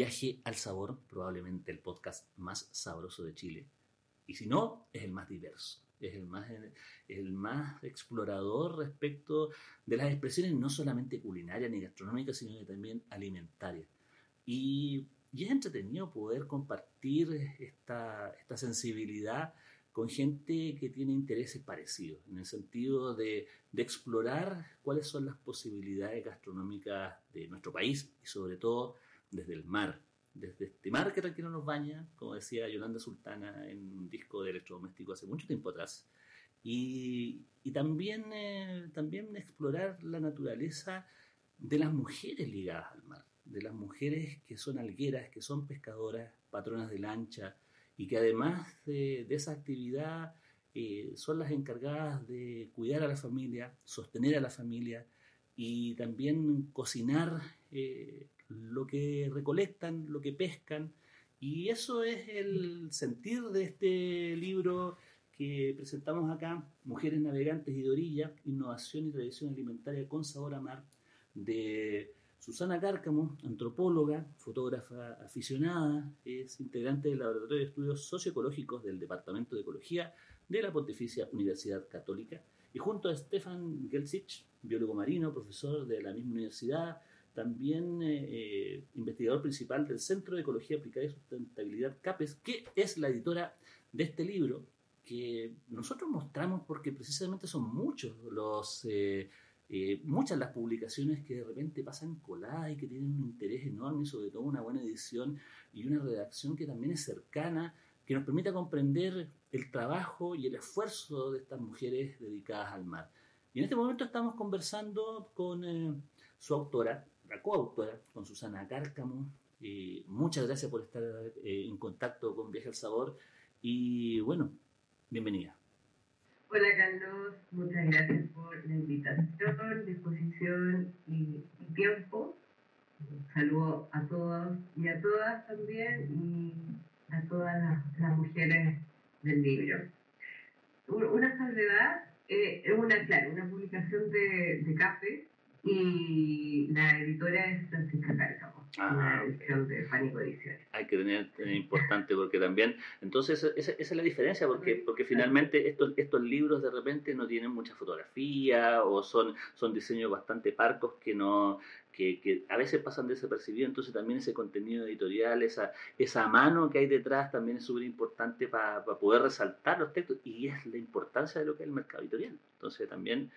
Viaje al Sabor, probablemente el podcast más sabroso de Chile. Y si no, es el más diverso, es el más, explorador respecto de las expresiones no solamente culinarias ni gastronómicas, sino también alimentarias. Y, y, es entretenido poder compartir esta, sensibilidad con gente que tiene intereses parecidos, en el sentido de, explorar cuáles son las posibilidades gastronómicas de nuestro país y sobre todo desde el mar, desde este mar que tranquilo nos baña, como decía Yolanda Sultana en un disco de electrodoméstico hace mucho tiempo atrás, y, y también, eh, también explorar la naturaleza de las mujeres ligadas al mar, de las mujeres que son algueras, que son pescadoras, patronas de lancha, y que además de, de esa actividad eh, son las encargadas de cuidar a la familia, sostener a la familia y también cocinar eh, lo que recolectan, lo que pescan. Y eso es el sentir de este libro que presentamos acá, Mujeres Navegantes y de Orilla, Innovación y Tradición Alimentaria con Sabor a Mar, de Susana Cárcamo, antropóloga, fotógrafa aficionada, es integrante del Laboratorio de Estudios Socioecológicos del Departamento de Ecología de la Pontificia Universidad Católica, y junto a Stefan Gelsich, biólogo marino, profesor de la misma universidad, también eh, investigador principal del Centro de Ecología Aplicada y Sustentabilidad CAPES, que es la editora de este libro que nosotros mostramos porque precisamente son muchos los... Eh, eh, muchas las publicaciones que de repente pasan coladas y que tienen un interés enorme, sobre todo una buena edición y una redacción que también es cercana, que nos permita comprender el trabajo y el esfuerzo de estas mujeres dedicadas al mar. Y en este momento estamos conversando con eh, su autora, coautora, con Susana Cárcamo. Eh, muchas gracias por estar eh, en contacto con Viaje al Sabor y bueno, bienvenida. Hola Carlos, muchas gracias por la invitación, disposición y, y tiempo. Un saludo a todos y a todas también y a todas las, las mujeres del libro. Una salvedad eh, es una, claro, una publicación de, de y la editora es Francisca Cárcamo, Ah, una edición de Pánico Ediciones. hay que tener, tener importante porque también, entonces esa, esa es la diferencia porque, porque finalmente estos, estos libros de repente no tienen mucha fotografía o son, son diseños bastante parcos que no que, que a veces pasan desapercibidos, entonces también ese contenido editorial, esa, esa mano que hay detrás también es súper importante para poder resaltar los textos y es la importancia de lo que es el mercado editorial. Entonces también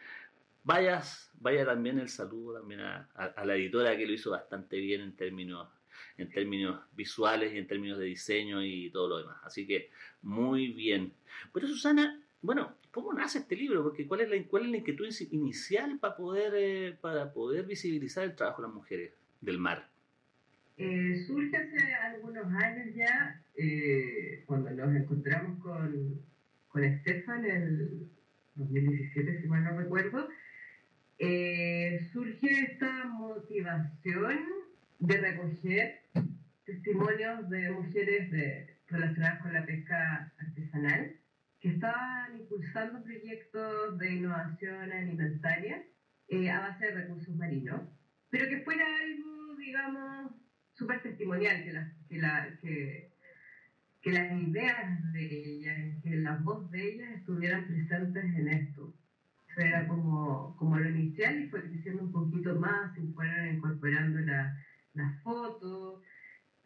vayas, vaya también el saludo también a, la editora que lo hizo bastante bien en términos, en términos visuales y en términos de diseño y todo lo demás. Así que muy bien. Pero Susana, bueno, ¿cómo nace este libro? Porque ¿cuál es la, cuál es la inquietud inicial para poder, eh, para poder visibilizar el trabajo de las mujeres del mar? Eh, surge hace algunos años ya, eh, cuando nos encontramos con, con Estefan en el 2017, si mal no recuerdo, eh, surge esta motivación de recoger testimonios de mujeres de, relacionadas con la pesca artesanal que estaban impulsando proyectos de innovación alimentaria eh, a base de recursos marinos, pero que fuera algo, digamos, súper testimonial, que, la, que, la, que, que las ideas de ellas, que las voces de ellas estuvieran presentes en esto era como, como lo inicial y fue creciendo un poquito más, y fueron incorporando las la fotos.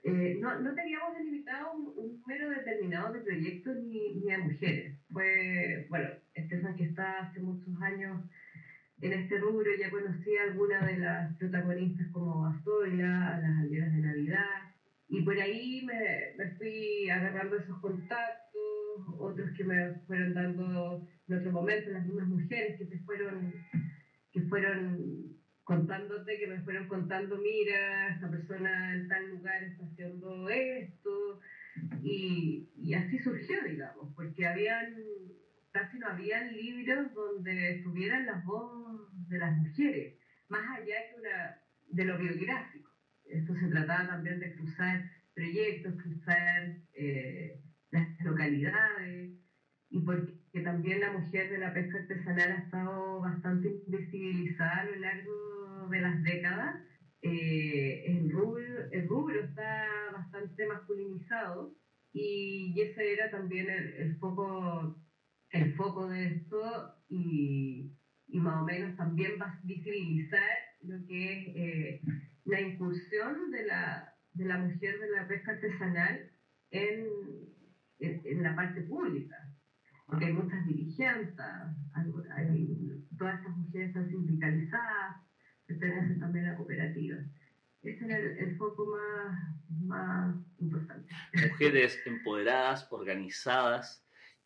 Eh, no, no teníamos delimitado un, un, número determinado de proyectos ni, ni de mujeres. Fue, bueno, Estefan que está hace muchos años en este rubro, ya conocí a algunas de las protagonistas como Bastola, a las aldeas de Navidad, y por ahí me, me fui agarrando esos contactos, otros que me fueron dando otro momento, las mismas mujeres que se fueron, que fueron contándote que me fueron contando, mira, esta persona en tal lugar está haciendo esto, y, y así surgió, digamos, porque habían, casi no habían libros donde estuvieran las voces de las mujeres, más allá que una, de lo biográfico. Esto se trataba también de cruzar proyectos, cruzar eh, las localidades, y porque también la mujer de la pesca artesanal ha estado bastante invisibilizada a lo largo de las décadas. Eh, el, rubro, está bastante masculinizado y ese era también el, foco, el foco de esto y, y, más o menos también va a visibilizar lo que es eh, la incursión de la, de la mujer de la pesca artesanal en, en la parte pública porque hay muchas dirigentes, todas estas mujeres están sindicalizadas, pertenecen también a la cooperativa. Ese es el, foco más, más importante. Mujeres empoderadas, organizadas,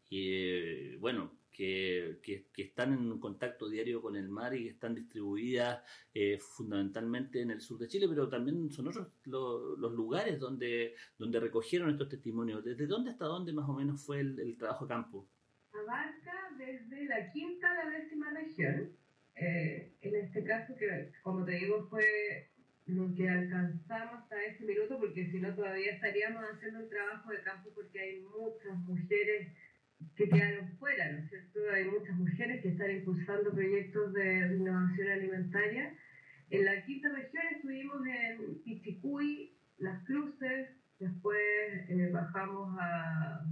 y bueno, que, que, están en contacto diario con el mar y que están distribuidas eh, fundamentalmente en el sur de Chile, pero también son otros los lugares donde, donde recogieron estos testimonios. ¿Desde dónde hasta dónde más o menos fue el, el trabajo a campo? Abarca desde la quinta a la décima región. Eh, en este caso, que como te digo, fue lo que alcanzamos hasta este minuto, porque si no todavía estaríamos haciendo el trabajo de campo porque hay muchas mujeres que quedaron fuera, ¿no es cierto? Hay muchas mujeres que están impulsando proyectos de innovación alimentaria. En la quinta región estuvimos en Pichicuy, Las Cruces, después eh, bajamos a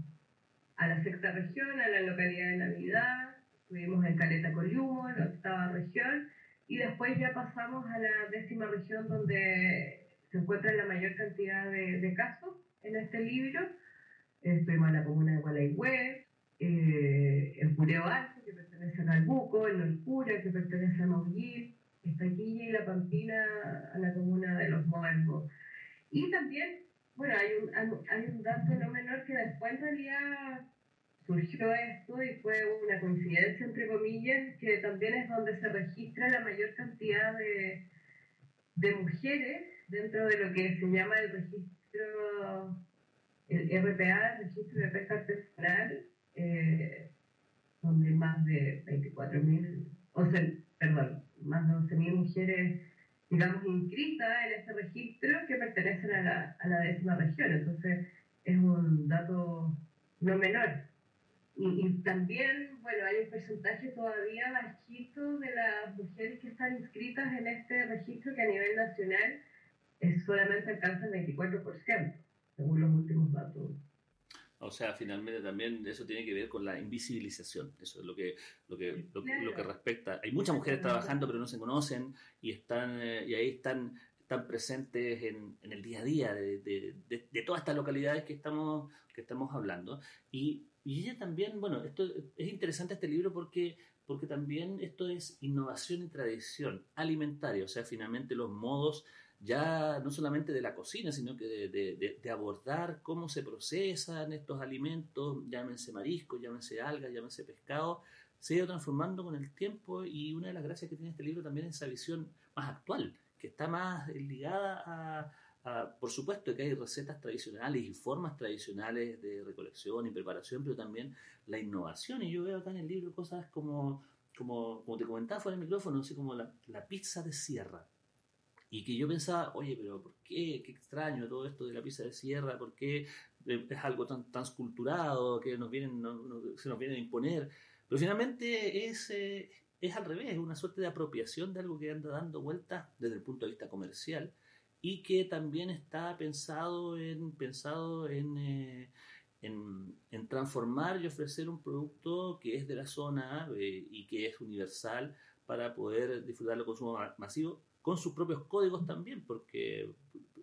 a la sexta región, a la localidad de Navidad, estuvimos en Caleta Coliumo, la octava región, y después ya pasamos a la décima región donde se encuentra la mayor cantidad de, casos en este libro. Estuvimos en la comuna de Gualaihue, eh, en Pureo Alto, que pertenece a Calbuco, en Olcura, que pertenece a Maullil, Estaquilla y La Pampina, a la comuna de Los Muertos. Y también bueno, hay un, hay un dato no menor que después en realidad surgió esto y fue una coincidencia, entre comillas, que también es donde se registra la mayor cantidad de, de mujeres dentro de lo que se llama el registro, el RPA, el registro de pesca artesanal, eh, donde más de 24.000, o sea, perdón, más de 11.000 mujeres digamos, inscritas en este registro que pertenecen a la, a la décima región. Entonces, es un dato no menor. Y, también, bueno, hay un porcentaje todavía bajito de las mujeres que están inscritas en este registro que a nivel nacional es solamente alcanza el 24%, según los últimos datos o sea, finalmente también eso tiene que ver con la invisibilización. Eso es lo que, lo que, lo, que respecta. Hay muchas mujeres trabajando pero no se conocen y están eh, y ahí están, están presentes en, en el día a día de, de, de, todas estas localidades que estamos, que estamos hablando. Y, y ella también, bueno, esto es interesante este libro porque porque también esto es innovación y tradición alimentaria, o sea, finalmente los modos ya no solamente de la cocina, sino que de, abordar cómo se procesan estos alimentos, llámense mariscos, llámense algas, llámense pescado, se ha ido transformando con el tiempo y una de las gracias que tiene este libro también es esa visión más actual, que está más ligada a, por supuesto que hay recetas tradicionales y formas tradicionales de recolección y preparación, pero también la innovación. Y yo veo acá en el libro cosas como, como, como te comentaba fuera del micrófono, así como la, la pizza de sierra y que yo pensaba, oye, pero ¿por qué? Qué extraño todo esto de la pizza de sierra, ¿por qué eh, es algo tan, tan esculturado que nos vienen, se nos viene a imponer? Pero finalmente es, eh, es al revés, es una suerte de apropiación de algo que anda dando vueltas desde el punto de vista comercial y que también está pensado en, pensado en, eh, en, en, transformar y ofrecer un producto que es de la zona y que es universal para poder disfrutarlo con consumo masivo con sus propios códigos también, porque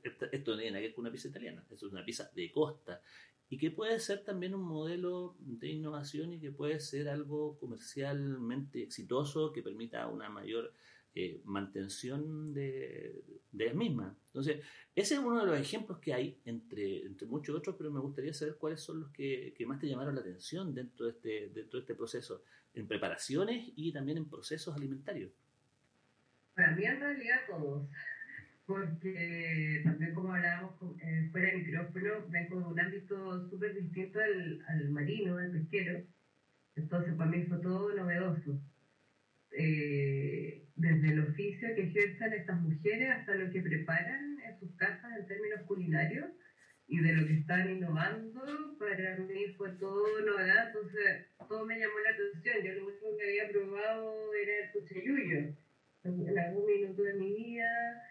esto no tiene que ver una pizza italiana, es una pizza de costa, y que puede ser también un modelo de innovación y que puede ser algo comercialmente exitoso que permita una mayor eh, mantención de, de las mismas. Entonces, ese es uno de los ejemplos que hay entre, entre muchos otros, pero me gustaría saber cuáles son los que, que más te llamaron la atención dentro de, este, dentro de este proceso, en preparaciones y también en procesos alimentarios. Para mí en realidad todos, porque también como hablábamos eh, fuera del micrófono, vengo de un ámbito súper distinto al, al marino, al pesquero, entonces para mí fue todo novedoso. Eh, desde el oficio que ejercen estas mujeres hasta lo que preparan en sus casas en términos culinarios y de lo que están innovando, para mí fue todo novedad, entonces todo me llamó la atención. Yo lo único que había probado era el cuchilluyo. En algún minuto de mi vida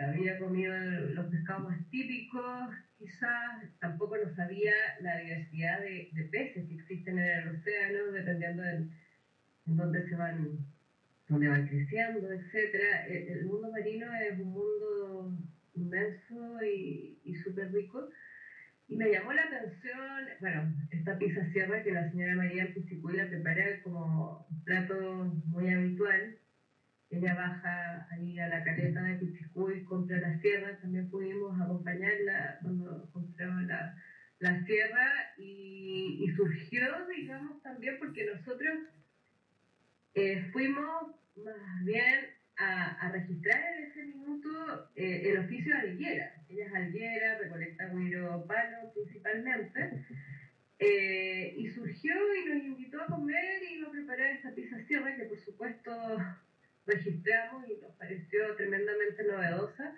había comido los pescados más típicos, quizás tampoco no sabía la diversidad de, peces que existen en el océano, dependiendo de dónde se van donde van creciendo, etcétera. El, mundo marino es un mundo inmenso y, y súper rico. Y me llamó la atención, bueno, esta pizza sierra que la señora María la prepara como un plato muy habitual. Ella baja ahí a la caleta de Pichicuy, compra la sierra, también pudimos acompañarla cuando compramos la, la y, y surgió, digamos, también porque nosotros eh, fuimos más bien a, registrar en ese minuto eh, el oficio de alguera. Ella es alguera, recolecta guiro palo principalmente. Eh, y surgió y nos invitó a comer y a preparar esta pizza sierra que por supuesto registramos y nos pareció tremendamente novedosa.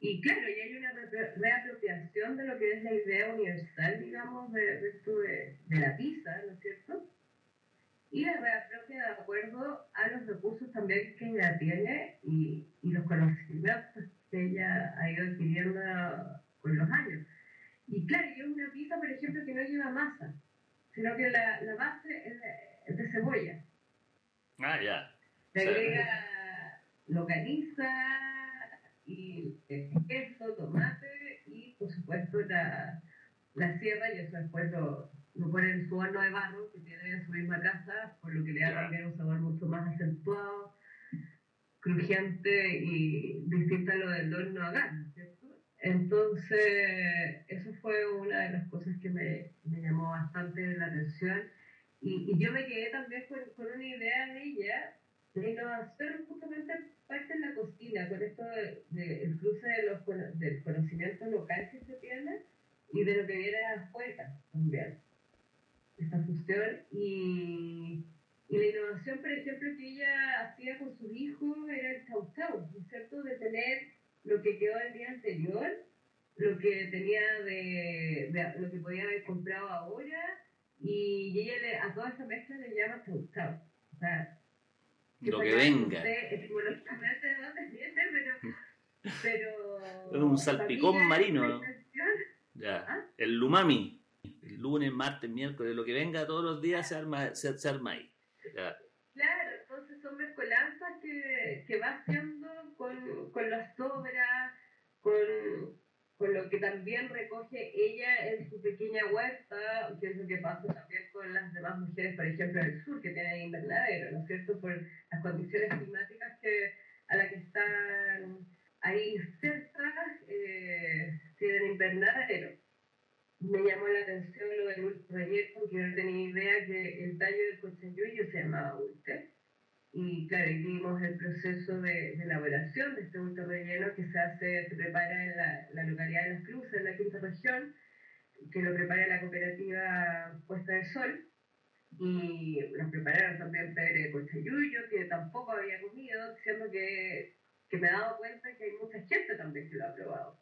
Y claro, y hay una reapropiación de lo que es la idea universal, digamos, de, de, la pizza, ¿no es cierto? y la reapropia de acuerdo a los recursos también que ella tiene y, y los conocimientos que ella ha ido adquiriendo con los años. Y claro, es una pizza, por ejemplo, que no lleva masa, sino que la, la base es de, cebolla. Ah, ya. Se agrega localiza y queso, tomate y, por supuesto, la, la sierra y eso después lo, lo pone en su horno de barro que tiene en su misma casa, por lo que le da también un sabor mucho más acentuado, crujiente y distinto a lo del horno a gas, ¿cierto? Entonces, eso fue una de las cosas que me, me llamó bastante la atención. Y, y, yo me quedé también con, con una idea de ella de innovación justamente parte en la cocina, con esto del de, cruce de los, del conocimiento local que se tiene y de lo que viene afuera también esta fusión y, y, la innovación, por ejemplo, que ella hacía con sus hijos era el chau chau, ¿no es cierto? De tener lo que quedó el día anterior, lo que tenía de, de lo que podía haber comprado ahora y ella le, a toda esa mezcla le llama chau chau. O sea, lo que venga. pero... pero es un salpicón marino. Ya. ¿Ah? El lumami lunes, martes, miércoles, lo que venga todos los días se arma, se, arma ahí. Claro, entonces son mezcolanzas que, que va haciendo con, con las sobras, con, con lo que también recoge ella en su pequeña huerta, que es lo que pasa demás mujeres, por ejemplo, del sur, que tienen invernadero, ¿no es cierto? Por las condiciones climáticas que, a las que están ahí cerca, eh, tienen invernadero me llamó la atención lo del ultra relleno, porque no tenía idea que el tallo del cochayuyo se llamaba ultra. Y claro, vimos el proceso de, elaboración de este ultra relleno que se hace, se prepara en la, la, localidad de Las Cruces, en la quinta región, que lo prepara la cooperativa Puesta de Sol. Y nos prepararon también Pedro de Cochayuyo, que tampoco había comido, diciendo que, que me he dado cuenta que hay mucha gente también que lo ha probado.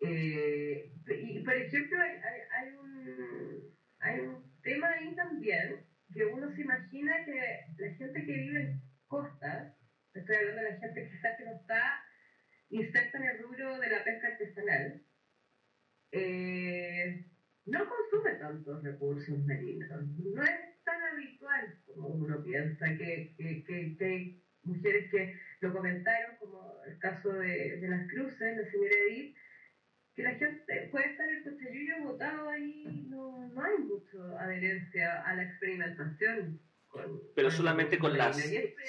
Eh, y por ejemplo, hay, hay, un, hay un tema ahí también que uno se imagina que la gente que vive en costas, estoy hablando de la gente quizás que no está inserta en el rubro de la pesca artesanal, eh, no consume tantos recursos marinos. No es tan habitual como uno piensa que, que, que, hay mujeres que lo comentaron, como el caso de, las cruces, la señora Edith, que la gente puede estar el cochayuyo votado ahí, no, no hay mucha adherencia a la experimentación. Pero solamente con las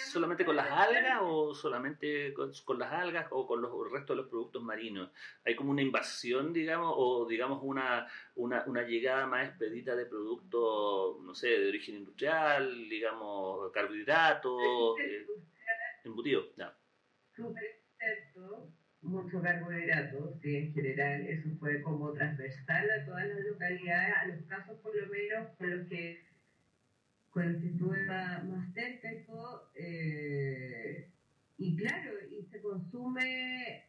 solamente con las algas o solamente con, con, las algas o con los el resto de los productos marinos hay como una invasión digamos o digamos una, una, una llegada más expedita de productos no sé de origen industrial digamos carbohidratos eh. Embutido, ya. Súper experto, mucho carbohidratos, sí, en general eso fue como transversal a todas las localidades, a los casos por lo menos con los que, con los que estuve más, más cerca y todo. Eh, y claro, y se consume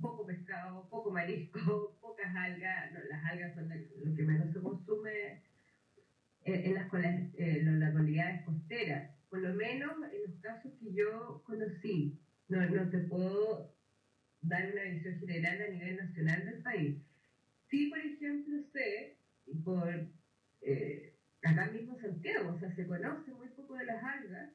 poco pescado, poco marisco, pocas algas, no, las algas son lo que menos se consume en, las, eh, localidades costeras, por lo menos en los casos que yo conocí, no, no te puedo dar una visión general a nivel nacional del país. Sí, por ejemplo, sé, por eh, acá mismo Santiago, o sea, se conoce muy poco de las algas,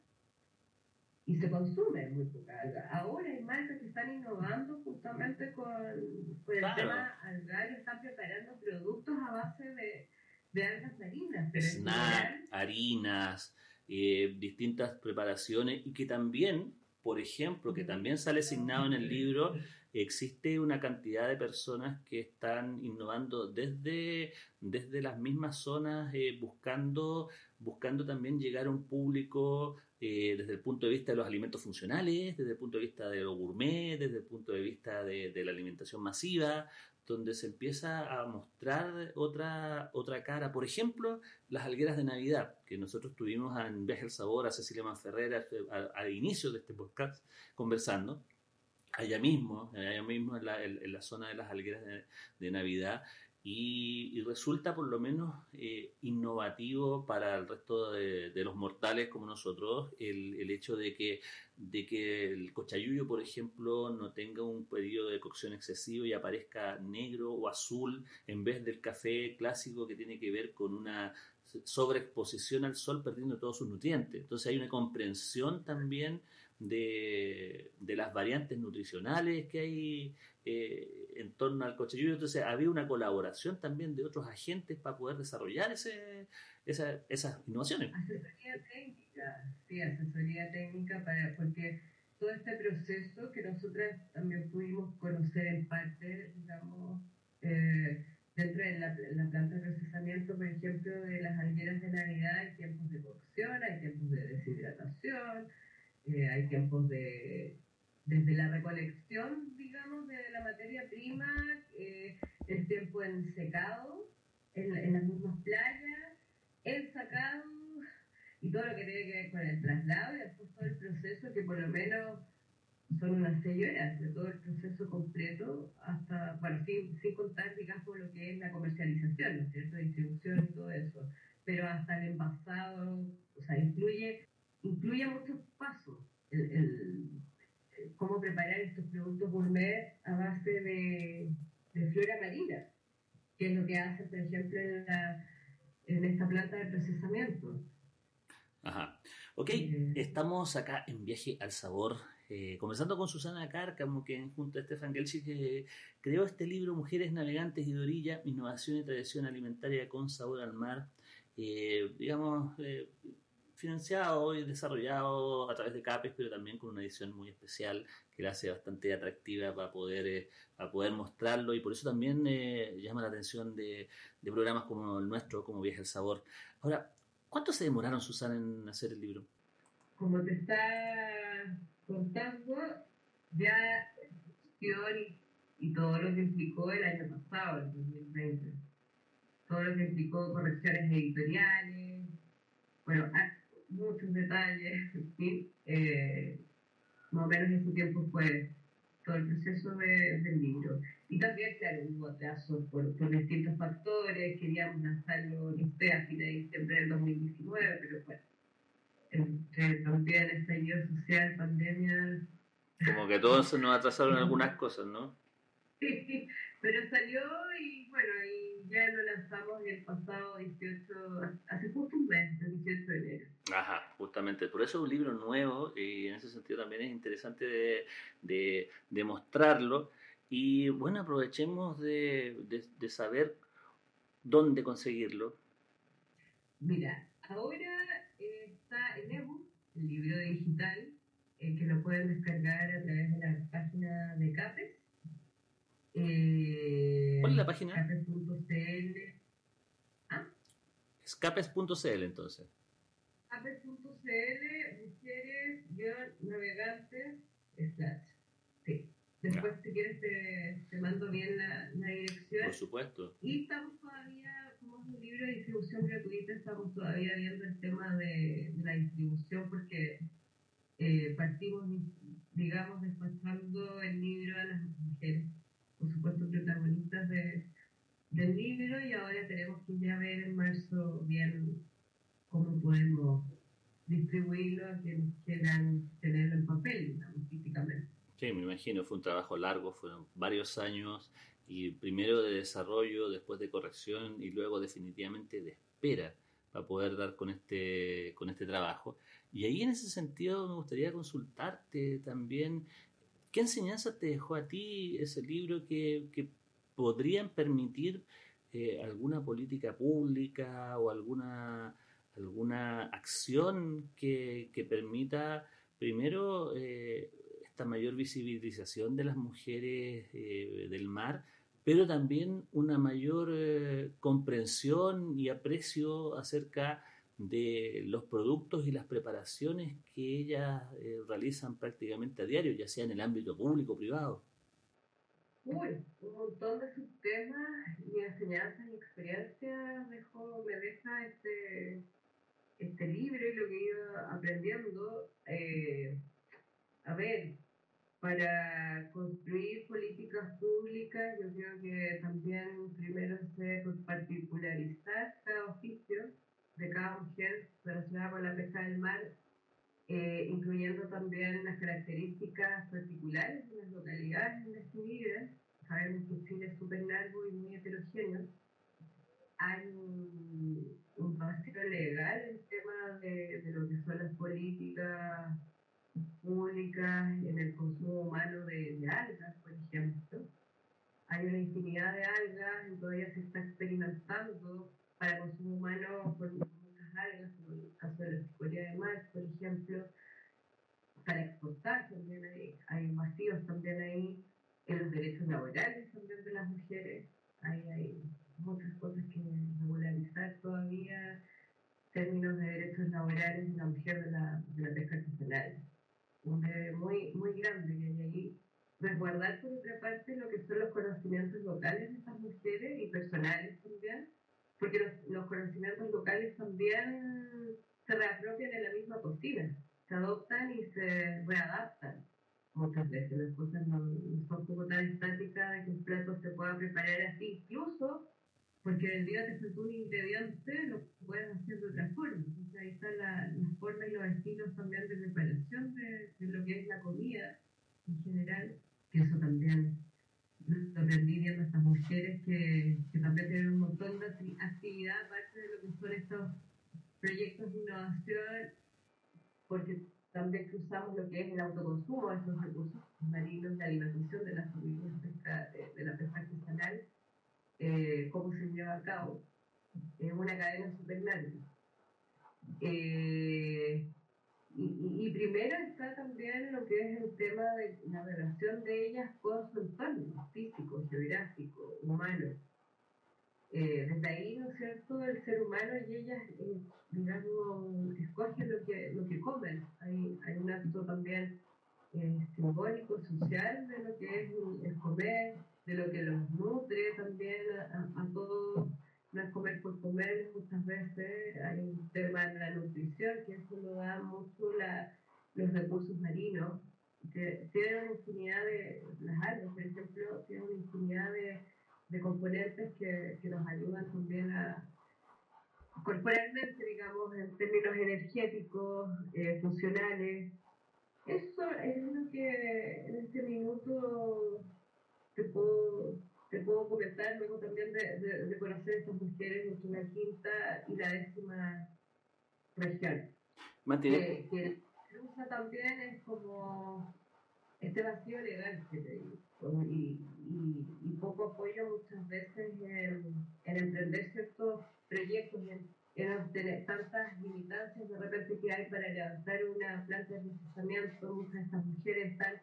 y se consume muy poca alga. Ahora hay marcas que están innovando justamente con, el tema algario, están preparando productos a base de, de algas marinas. Snack, harinas, eh, distintas preparaciones y que también, por ejemplo, que también sale asignado en el libro, existe una cantidad de personas que están innovando desde, desde las mismas zonas, eh, buscando, buscando también llegar a un público eh, desde el punto de vista de los alimentos funcionales, desde el punto de vista de lo gourmet, desde el punto de vista de, la alimentación masiva, donde se empieza a mostrar otra, otra cara. Por ejemplo, las algueras de Navidad, que nosotros tuvimos en Viaje el Sabor a Cecilia Manferrera al inicio de este podcast conversando allá mismo, allá mismo en la, zona de las algueras de Navidad, y, resulta por lo menos eh, innovativo para el resto de, los mortales como nosotros el, el, hecho de que, de que el cochayuyo, por ejemplo, no tenga un periodo de cocción excesivo y aparezca negro o azul en vez del café clásico que tiene que ver con una sobreexposición al sol perdiendo todos sus nutrientes. Entonces hay una comprensión también de, de las variantes nutricionales que hay eh, en torno al cochayuyo. Entonces había una colaboración también de otros agentes para poder desarrollar ese, esa, esas innovaciones. Asesoría técnica, sí, asesoría técnica para, porque todo este proceso que nosotras también pudimos conocer en parte, digamos, eh, dentro de la, la, planta de procesamiento, por ejemplo, de las algueras de Navidad, hay tiempos de cocción, hay tiempos de deshidratación, eh, hay tiempos de desde la recolección, digamos, de la materia prima, eh, el tiempo en secado, en, las mismas playas, el sacado y todo lo que tiene que ver con el traslado y después todo el proceso que por lo menos son unas seis horas de todo el proceso completo hasta, bueno, sin, sin contar, digamos, lo que es la comercialización, ¿no es cierto?, distribución y todo eso, pero hasta el envasado, o sea, incluye, incluye muchos pasos. el, cómo preparar estos productos gourmet a base de, flora marina, que es lo que hacen, por ejemplo, en, esta planta de procesamiento. Ajá. Ok, eh, estamos acá en Viaje al Sabor, eh, conversando con Susana Cárcamo, que junto a Stefan Gelsi que creó este libro Mujeres Navegantes y de Orilla, Innovación y Tradición Alimentaria con Sabor al Mar. Eh, digamos, financiado y desarrollado a través de CAPES, pero también con una edición muy especial que la hace bastante atractiva para poder, eh, para poder mostrarlo y por eso también eh, llama la atención de, programas como el nuestro, como Viaje al Sabor. Ahora, ¿cuánto se demoraron, Susana, en hacer el libro? Como te está contando, ya y, y todo lo que implicó el año pasado, el 2020. Todo lo que implicó correcciones editoriales. Bueno, muchos detalles, ¿sí? Eh, más o menos en su tiempo fue todo el proceso de, del libro. Y también, claro, hubo atrasos por, por, distintos factores, queríamos lanzarlo, no sé, a fines de diciembre del 2019, pero bueno, entre también estallido social, pandemia... Como que todos nos atrasaron algunas cosas, ¿no? Sí, pero salió y bueno, y ya lo lanzamos el pasado 18, hace justo un mes, el 18 de enero. Ajá, justamente. Por eso es un libro nuevo y en ese sentido también es interesante de, de, mostrarlo. Y bueno, aprovechemos de, de, saber dónde conseguirlo. Mira, ahora está en ebook, el libro digital, eh, que lo pueden descargar a través de la página de CAPES. Eh, ¿Cuál es la página? Capes.cl. ¿Ah? Escapes.cl entonces ape.cl, mujeres, guion navegante slash. Sí. Después, si quieres, te, te, mando bien la, la, dirección. Por supuesto. Y estamos todavía, como es un libro de distribución gratuita, estamos todavía viendo el tema de, de la distribución porque eh, partimos, digamos, despachando el libro a las mujeres, por supuesto, protagonistas de, del libro, y ahora tenemos que ya ver en marzo bien cómo podemos distribuirlo a quienes quieran tenerlo en papel, digamos, físicamente. Sí, me imagino, fue un trabajo largo, fueron varios años, y primero de desarrollo, después de corrección y luego definitivamente de espera para poder dar con este, con este trabajo. Y ahí en ese sentido me gustaría consultarte también, ¿qué enseñanza te dejó a ti ese libro que, que podrían permitir eh, alguna política pública o alguna, alguna acción que, que permita primero eh, esta mayor visibilización de las mujeres eh, del mar, pero también una mayor eh, comprensión y aprecio acerca de los productos y las preparaciones que ellas realizan prácticamente a diario, ya sea en el ámbito público o privado. Uy, un montón de sus temas y enseñanzas y experiencias dejó, me deja este, este libro y lo que iba aprendiendo. Eh, a ver, para construir políticas públicas, yo creo que también primero se particularizar cada oficio de cada mujer relacionada con la pesca del mar, eh, incluyendo también las características particulares de las localidades en las que viven. Sabemos que Chile es súper largo y muy heterogéneo. Hay un, vacío legal en tema de, de lo que son las políticas públicas en el consumo humano de, algas, por ejemplo. Hay una infinidad de algas y todavía se está experimentando para consumo humano por muchas algas, como en el caso de la cicoria de mar, por ejemplo. Para exportar también hay, hay vacíos también ahí en los derechos laborales también de las mujeres. Hay, hay muchas cosas que regularizar todavía términos de derechos laborales de la mujer de la, de la pesca artesanal un debe muy, muy grande que hay ahí. Resguardar, por otra parte, lo que son los conocimientos locales de estas mujeres y personales también, porque los, los conocimientos locales también se reapropian en la misma cocina, se adoptan y se readaptan muchas veces. Las cosas no, no son como tan estáticas de que un plato se pueda preparar así, incluso porque el día te faltó un ingrediente, lo puedes hacer de otra forma. Entonces ahí están la, las formas y los estilos también de preparación de, de, lo que es la comida en general, que eso también lo aprendí viendo estas mujeres que, que también tienen un montón de actividad aparte de lo que son estos proyectos de innovación, porque también cruzamos lo que es el autoconsumo estos recursos marinos, la alimentación de las familias de, de la pesca artesanal eh, cómo se lleva a cabo. Es una cadena súper larga. Eh, y, y, primero está también lo que es el tema de la relación de ellas con su entorno físico, geográfico, humano. Eh, desde ahí, ¿no es cierto?, el ser humano y ellas, eh, digamos, escogen lo que, lo que comen. Hay, hay un acto también eh, simbólico, social de lo que es el comer, de lo que los nutre también a, todos. No es comer por comer, muchas veces hay un tema de la nutrición, que eso lo da mucho la, los recursos marinos, que tienen una infinidad de, las algas, por ejemplo, tienen una infinidad de, de componentes que, que, nos ayudan también a, corporalmente, digamos, en términos energéticos, eh, funcionales. Eso es lo que en este minuto luego también de, de, de conocer a estas mujeres entre la quinta y la décima región. Que, que usa también es como este vacío legal que te digo, y, y, y, poco apoyo muchas veces en, en emprender ciertos proyectos, en, en tener tantas limitancias de repente que hay para levantar una planta de procesamiento, muchas de estas mujeres están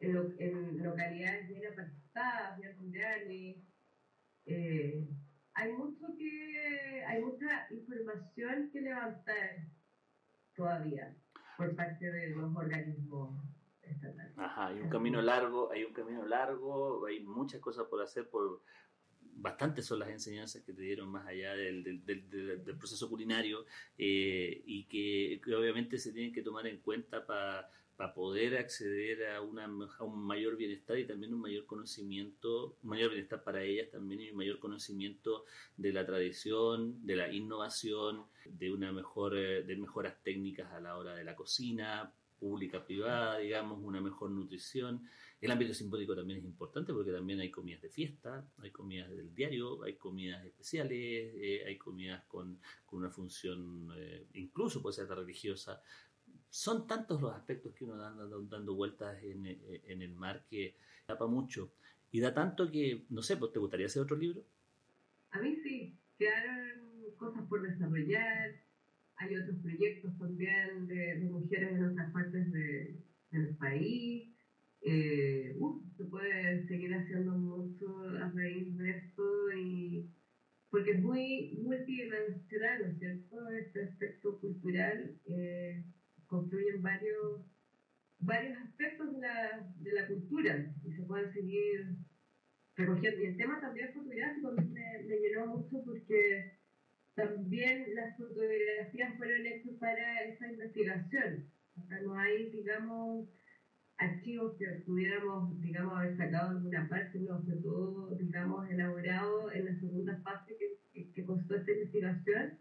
en, lo, en localidades bien apartadas, bien rurales. Eh, hay mucho que, hay mucha información que levantar todavía. por parte de los organismos estatales. Ajá, hay un camino largo, hay un camino largo, hay muchas cosas por hacer, por bastantes son las enseñanzas que te dieron más allá del, del, proceso culinario eh, y que, obviamente se tienen que tomar en cuenta para poder acceder a un mayor bienestar y también un mayor conocimiento, un mayor bienestar para ellas también y un mayor conocimiento de la tradición, de la innovación, de una mejor, eh, de mejoras técnicas a la hora de la cocina, pública, privada, digamos, una mejor nutrición. El ámbito simbólico también es importante porque también hay comidas de fiesta, hay comidas del diario, hay comidas especiales, eh, hay comidas con, una función, eh, incluso puede ser religiosa. Son tantos los aspectos que uno da dando, vueltas en, eh, en, el mar que da para mucho. Y da tanto que, no sé, ¿te gustaría hacer otro libro? A mí sí, quedaron cosas por desarrollar, hay otros proyectos también de, mujeres en otras partes del país. Eh, se puede seguir haciendo mucho a raíz de esto y porque es muy multidimensional, ¿no es cierto? Este aspecto cultural eh, construyen varios varios aspectos de la, de la cultura y se pueden seguir recogiendo. Y el tema también fotográfico me, me llenó mucho porque también las fotografías fueron hechas para esa investigación. Sea, no hay, digamos, archivos que pudiéramos, digamos, haber sacado en alguna parte, no, fue todo, digamos, elaborado en la segunda fase que, que, costó esta investigación.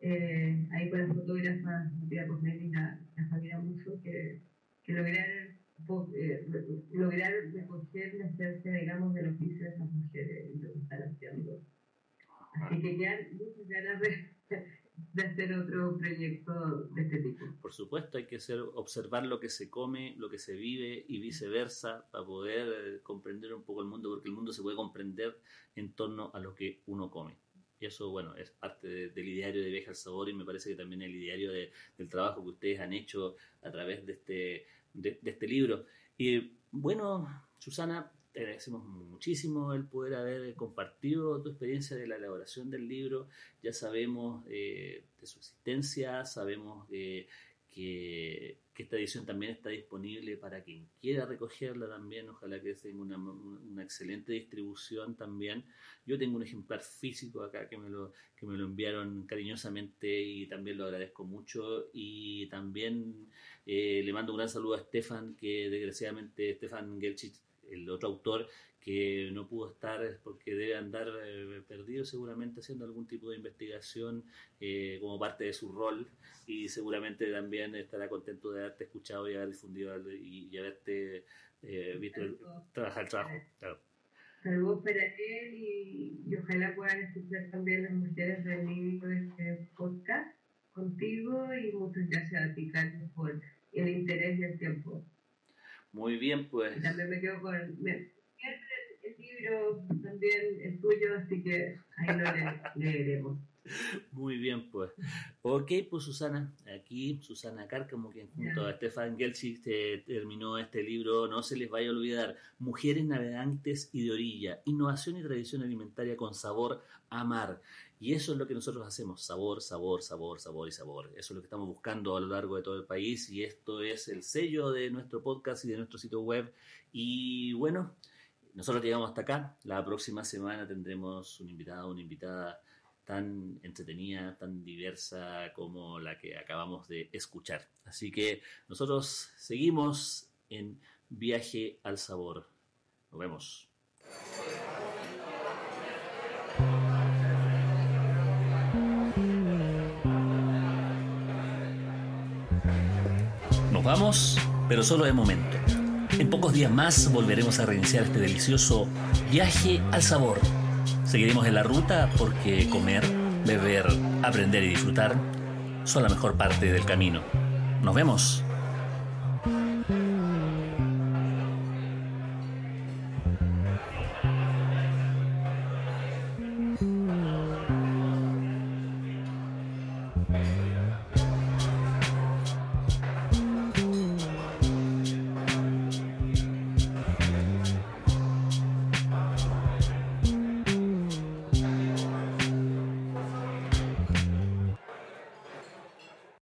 Eh, ahí con las fotógrafas Matías Cosmeli la, la familia Muso que, que lograron, eh, lograron recoger la esencia, digamos, del oficio de esas mujeres y lo que están haciendo. Así que ya muchas ganas de, hacer otro proyecto de este tipo. Por supuesto, hay que ser, observar lo que se come, lo que se vive y viceversa para poder comprender un poco el mundo, porque el mundo se puede comprender en torno a lo que uno come. Y eso, bueno, es parte del ideario de Viaje al Sabor y me parece que también el ideario del trabajo que ustedes han hecho a través de este, de este libro. Y bueno, Susana, te agradecemos muchísimo el poder haber compartido tu experiencia de la elaboración del libro. Ya sabemos eh, de su existencia, sabemos que, esta edición también está disponible para quien quiera recogerla también. Ojalá que tenga una, una, excelente distribución también. Yo tengo un ejemplar físico acá que me, lo, que me lo enviaron cariñosamente y también lo agradezco mucho. Y también eh, le mando un gran saludo a Stefan, que desgraciadamente Stefan Gelchich el otro autor que no pudo estar porque debe andar eh, perdido seguramente haciendo algún tipo de investigación eh, como parte de su rol y seguramente también estará contento de haberte escuchado y haber difundido y, haberte eh, visto trabajar el trabajo. Claro. Saludos para él y, ojalá puedan escuchar también las mujeres del libro de este podcast contigo y muchas gracias a ti, Carlos, por el interés y el tiempo. Muy bien, pues. También me quedo con. Me, el, libro también es tuyo, así que ahí lo leeremos. Muy bien, pues. Ok, pues Susana, aquí Susana Cárcamo, quien junto a Stefan Gelsi terminó este libro, no se les vaya a olvidar, Mujeres Navegantes y de Orilla, Innovación y Tradición Alimentaria con Sabor a Mar. Y eso es lo que nosotros hacemos, sabor, sabor, sabor, sabor y sabor. Eso es lo que estamos buscando a lo largo de todo el país y esto es el sello de nuestro podcast y de nuestro sitio web. Y bueno, nosotros llegamos hasta acá. La próxima semana tendremos un invitado, una invitada tan entretenida, tan diversa como la que acabamos de escuchar. Así que nosotros seguimos en viaje al sabor. Nos vemos. Nos vamos, pero solo de momento. En pocos días más volveremos a reiniciar este delicioso viaje al sabor Seguiremos en la ruta porque comer, beber, aprender y disfrutar son la mejor parte del camino. Nos vemos.